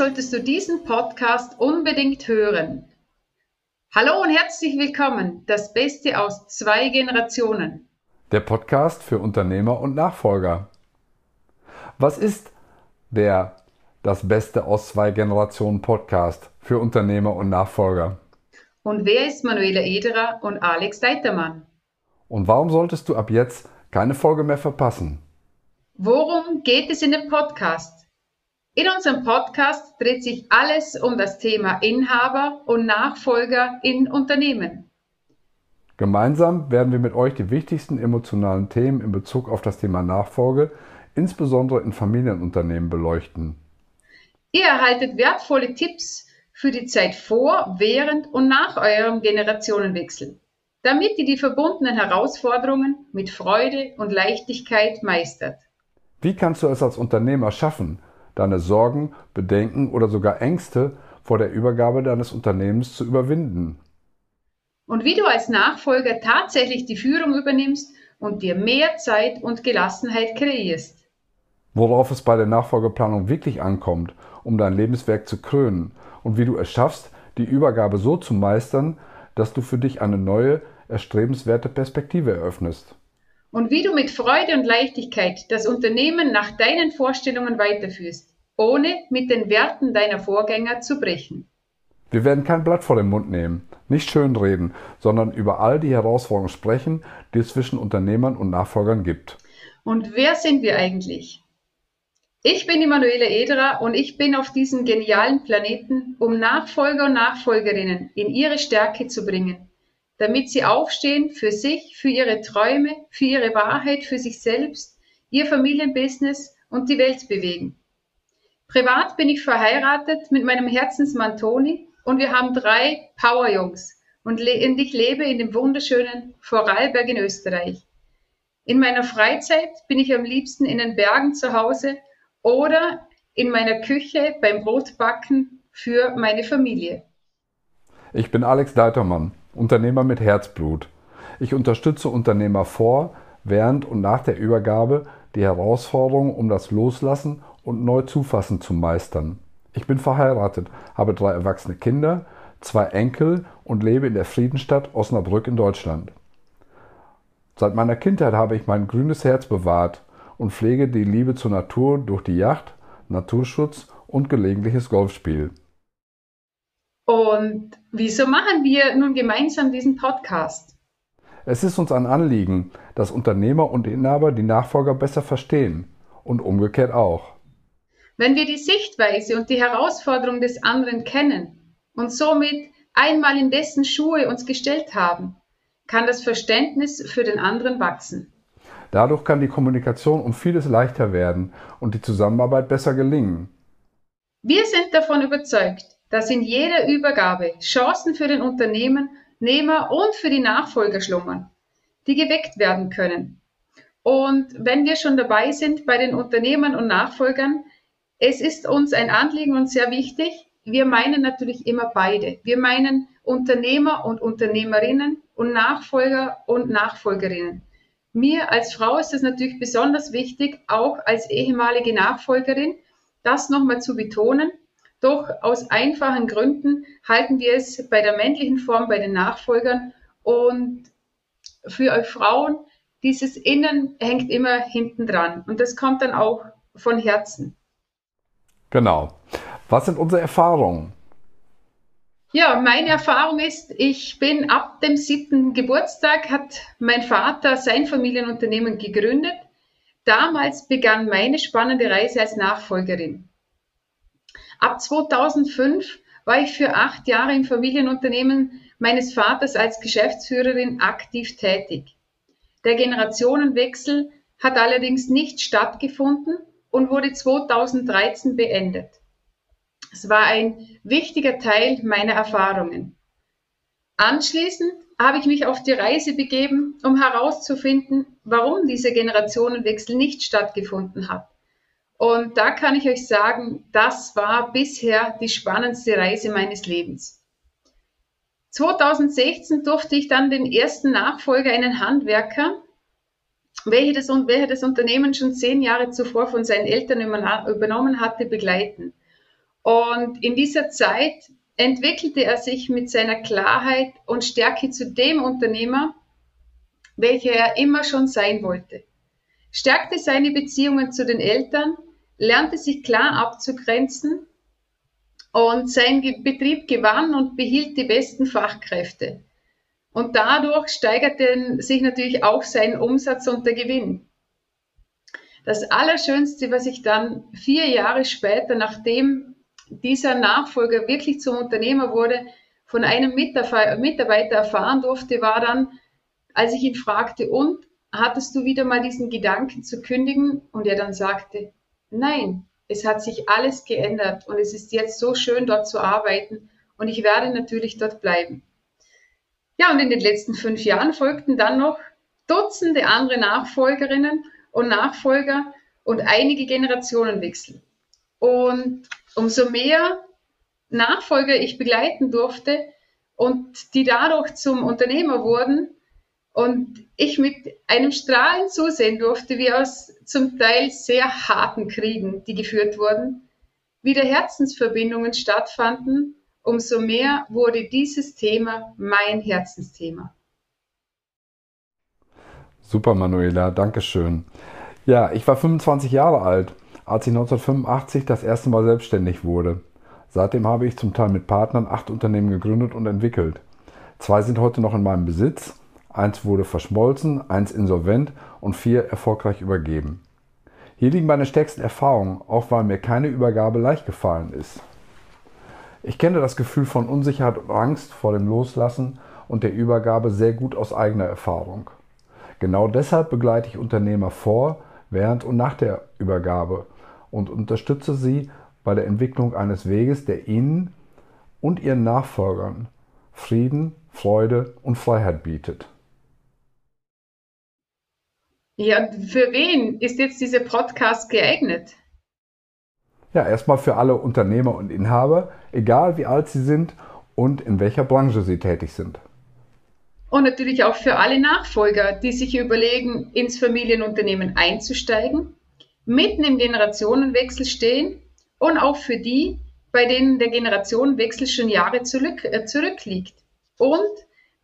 solltest du diesen Podcast unbedingt hören. Hallo und herzlich willkommen, das Beste aus zwei Generationen. Der Podcast für Unternehmer und Nachfolger. Was ist der Das Beste aus zwei Generationen Podcast für Unternehmer und Nachfolger? Und wer ist Manuela Ederer und Alex Deitermann? Und warum solltest du ab jetzt keine Folge mehr verpassen? Worum geht es in dem Podcast? In unserem Podcast dreht sich alles um das Thema Inhaber und Nachfolger in Unternehmen. Gemeinsam werden wir mit euch die wichtigsten emotionalen Themen in Bezug auf das Thema Nachfolge, insbesondere in Familienunternehmen, beleuchten. Ihr erhaltet wertvolle Tipps für die Zeit vor, während und nach eurem Generationenwechsel, damit ihr die verbundenen Herausforderungen mit Freude und Leichtigkeit meistert. Wie kannst du es als Unternehmer schaffen, deine Sorgen, Bedenken oder sogar Ängste vor der Übergabe deines Unternehmens zu überwinden. Und wie du als Nachfolger tatsächlich die Führung übernimmst und dir mehr Zeit und Gelassenheit kreierst. Worauf es bei der Nachfolgeplanung wirklich ankommt, um dein Lebenswerk zu krönen und wie du es schaffst, die Übergabe so zu meistern, dass du für dich eine neue, erstrebenswerte Perspektive eröffnest und wie du mit Freude und Leichtigkeit das Unternehmen nach deinen Vorstellungen weiterführst, ohne mit den Werten deiner Vorgänger zu brechen. Wir werden kein Blatt vor den Mund nehmen, nicht schönreden, sondern über all die Herausforderungen sprechen, die es zwischen Unternehmern und Nachfolgern gibt. Und wer sind wir eigentlich? Ich bin die Manuela Ederer und ich bin auf diesem genialen Planeten, um Nachfolger und Nachfolgerinnen in ihre Stärke zu bringen damit sie aufstehen für sich, für ihre Träume, für ihre Wahrheit, für sich selbst, ihr Familienbusiness und die Welt bewegen. Privat bin ich verheiratet mit meinem Herzensmann Toni und wir haben drei Powerjungs und, ich lebe in dem wunderschönen Vorarlberg in Österreich. In meiner Freizeit bin ich am liebsten in den Bergen zu Hause oder in meiner Küche beim Brotbacken für meine Familie. Ich bin Alex Deitermann Unternehmer mit Herzblut. Ich unterstütze Unternehmer vor, während und nach der Übergabe die Herausforderungen um das Loslassen und Neuzufassen zu meistern. Ich bin verheiratet, habe drei erwachsene Kinder, zwei Enkel und lebe in der Friedenstadt Osnabrück in Deutschland. Seit meiner Kindheit habe ich mein grünes Herz bewahrt und pflege die Liebe zur Natur durch die Yacht, Naturschutz und gelegentliches Golfspiel. Und wieso machen wir nun gemeinsam diesen Podcast? Es ist uns ein Anliegen, dass Unternehmer und Inhaber die Nachfolger besser verstehen und umgekehrt auch. Wenn wir die Sichtweise und die Herausforderung des anderen kennen und somit einmal in dessen Schuhe uns gestellt haben, kann das Verständnis für den anderen wachsen. Dadurch kann die Kommunikation um vieles leichter werden und die Zusammenarbeit besser gelingen. Wir sind davon überzeugt, dass in jeder Übergabe Chancen für den Unternehmer und für die Nachfolger schlummern, die geweckt werden können. Und wenn wir schon dabei sind bei den Unternehmern und Nachfolgern, es ist uns ein Anliegen und sehr wichtig, wir meinen natürlich immer beide. Wir meinen Unternehmer und Unternehmerinnen und Nachfolger und Nachfolgerinnen. Mir als Frau ist es natürlich besonders wichtig, auch als ehemalige Nachfolgerin, das nochmal zu betonen, doch aus einfachen Gründen halten wir es bei der männlichen Form, bei den Nachfolgern. Und für euch Frauen, dieses Innen hängt immer hinten dran. Und das kommt dann auch von Herzen. Genau. Was sind unsere Erfahrungen? Ja, meine Erfahrung ist, ich bin ab dem siebten Geburtstag, hat mein Vater sein Familienunternehmen gegründet. Damals begann meine spannende Reise als Nachfolgerin. Ab 2005 war ich für acht Jahre im Familienunternehmen meines Vaters als Geschäftsführerin aktiv tätig. Der Generationenwechsel hat allerdings nicht stattgefunden und wurde 2013 beendet. Es war ein wichtiger Teil meiner Erfahrungen. Anschließend habe ich mich auf die Reise begeben, um herauszufinden, warum dieser Generationenwechsel nicht stattgefunden hat und da kann ich euch sagen, das war bisher die spannendste Reise meines Lebens. 2016 durfte ich dann den ersten Nachfolger, einen Handwerker, welcher das, welcher das Unternehmen schon zehn Jahre zuvor von seinen Eltern übernommen hatte, begleiten. Und in dieser Zeit entwickelte er sich mit seiner Klarheit und Stärke zu dem Unternehmer, welcher er immer schon sein wollte, stärkte seine Beziehungen zu den Eltern, lernte sich klar abzugrenzen und sein Betrieb gewann und behielt die besten Fachkräfte. Und dadurch steigerte sich natürlich auch sein Umsatz und der Gewinn. Das Allerschönste, was ich dann vier Jahre später, nachdem dieser Nachfolger wirklich zum Unternehmer wurde, von einem Mitarbeiter erfahren durfte, war dann, als ich ihn fragte, und hattest du wieder mal diesen Gedanken zu kündigen? Und er dann sagte, nein, es hat sich alles geändert und es ist jetzt so schön, dort zu arbeiten und ich werde natürlich dort bleiben. Ja, und in den letzten fünf Jahren folgten dann noch Dutzende andere Nachfolgerinnen und Nachfolger und einige Generationenwechsel. Und umso mehr Nachfolger ich begleiten durfte und die dadurch zum Unternehmer wurden und ich mit einem Strahlen zusehen durfte, wie aus zum Teil sehr harten Kriegen, die geführt wurden, wieder Herzensverbindungen stattfanden, umso mehr wurde dieses Thema mein Herzensthema. Super, Manuela, danke schön. Ja, ich war 25 Jahre alt, als ich 1985 das erste Mal selbstständig wurde. Seitdem habe ich zum Teil mit Partnern acht Unternehmen gegründet und entwickelt. Zwei sind heute noch in meinem Besitz, eins wurde verschmolzen, eins insolvent und vier erfolgreich übergeben. Hier liegen meine stärksten Erfahrungen, auch weil mir keine Übergabe leicht gefallen ist. Ich kenne das Gefühl von Unsicherheit und Angst vor dem Loslassen und der Übergabe sehr gut aus eigener Erfahrung. Genau deshalb begleite ich Unternehmer vor, während und nach der Übergabe und unterstütze sie bei der Entwicklung eines Weges, der ihnen und ihren Nachfolgern Frieden, Freude und Freiheit bietet. Ja, für wen ist jetzt dieser Podcast geeignet? Ja, erstmal für alle Unternehmer und Inhaber, egal wie alt sie sind und in welcher Branche sie tätig sind. Und natürlich auch für alle Nachfolger, die sich überlegen, ins Familienunternehmen einzusteigen, mitten im Generationenwechsel stehen und auch für die, bei denen der Generationenwechsel schon Jahre zurück, äh, zurückliegt und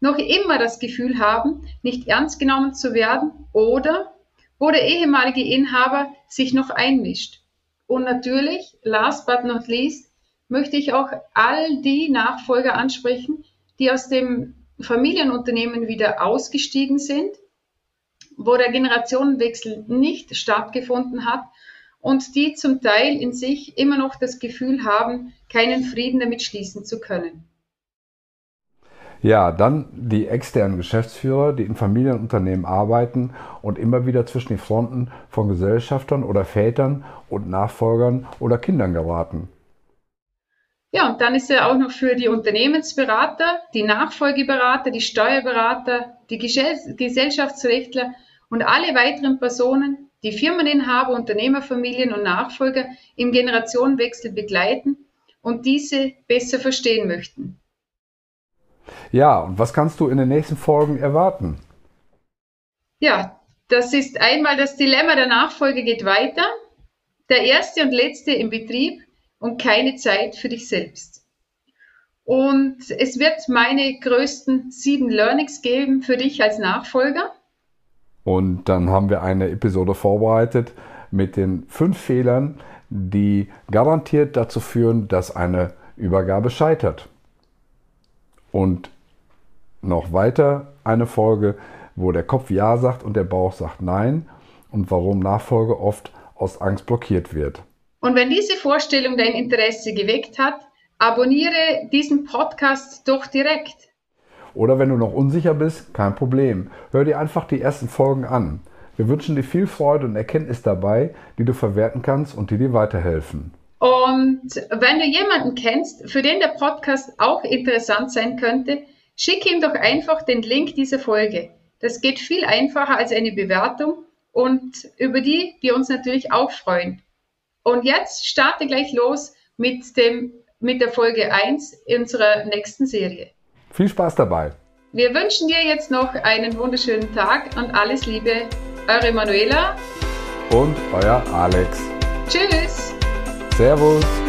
noch immer das Gefühl haben, nicht ernst genommen zu werden oder wo der ehemalige Inhaber sich noch einmischt. Und natürlich, last but not least, möchte ich auch all die Nachfolger ansprechen, die aus dem Familienunternehmen wieder ausgestiegen sind, wo der Generationenwechsel nicht stattgefunden hat und die zum Teil in sich immer noch das Gefühl haben, keinen Frieden damit schließen zu können. Ja, dann die externen Geschäftsführer, die in Familienunternehmen arbeiten und immer wieder zwischen die Fronten von Gesellschaftern oder Vätern und Nachfolgern oder Kindern geraten. Ja, und dann ist er auch noch für die Unternehmensberater, die Nachfolgeberater, die Steuerberater, die Gesellschaftsrechtler und alle weiteren Personen, die Firmeninhaber, Unternehmerfamilien und Nachfolger im Generationenwechsel begleiten und diese besser verstehen möchten. Ja, und was kannst du in den nächsten Folgen erwarten? Ja, das ist einmal das Dilemma der Nachfolge geht weiter. Der erste und letzte im Betrieb und keine Zeit für dich selbst. Und es wird meine größten sieben Learnings geben für dich als Nachfolger. Und dann haben wir eine Episode vorbereitet mit den fünf Fehlern, die garantiert dazu führen, dass eine Übergabe scheitert. Und noch weiter eine Folge, wo der Kopf Ja sagt und der Bauch sagt Nein und warum Nachfolge oft aus Angst blockiert wird. Und wenn diese Vorstellung dein Interesse geweckt hat, abonniere diesen Podcast doch direkt. Oder wenn du noch unsicher bist, kein Problem. Hör dir einfach die ersten Folgen an. Wir wünschen dir viel Freude und Erkenntnis dabei, die du verwerten kannst und die dir weiterhelfen. Und wenn du jemanden kennst, für den der Podcast auch interessant sein könnte, schick ihm doch einfach den Link dieser Folge. Das geht viel einfacher als eine Bewertung und über die wir uns natürlich auch freuen. Und jetzt starte gleich los mit, dem, mit der Folge 1 unserer nächsten Serie. Viel Spaß dabei. Wir wünschen dir jetzt noch einen wunderschönen Tag und alles Liebe. Eure Manuela und euer Alex. Tschüss. Servus.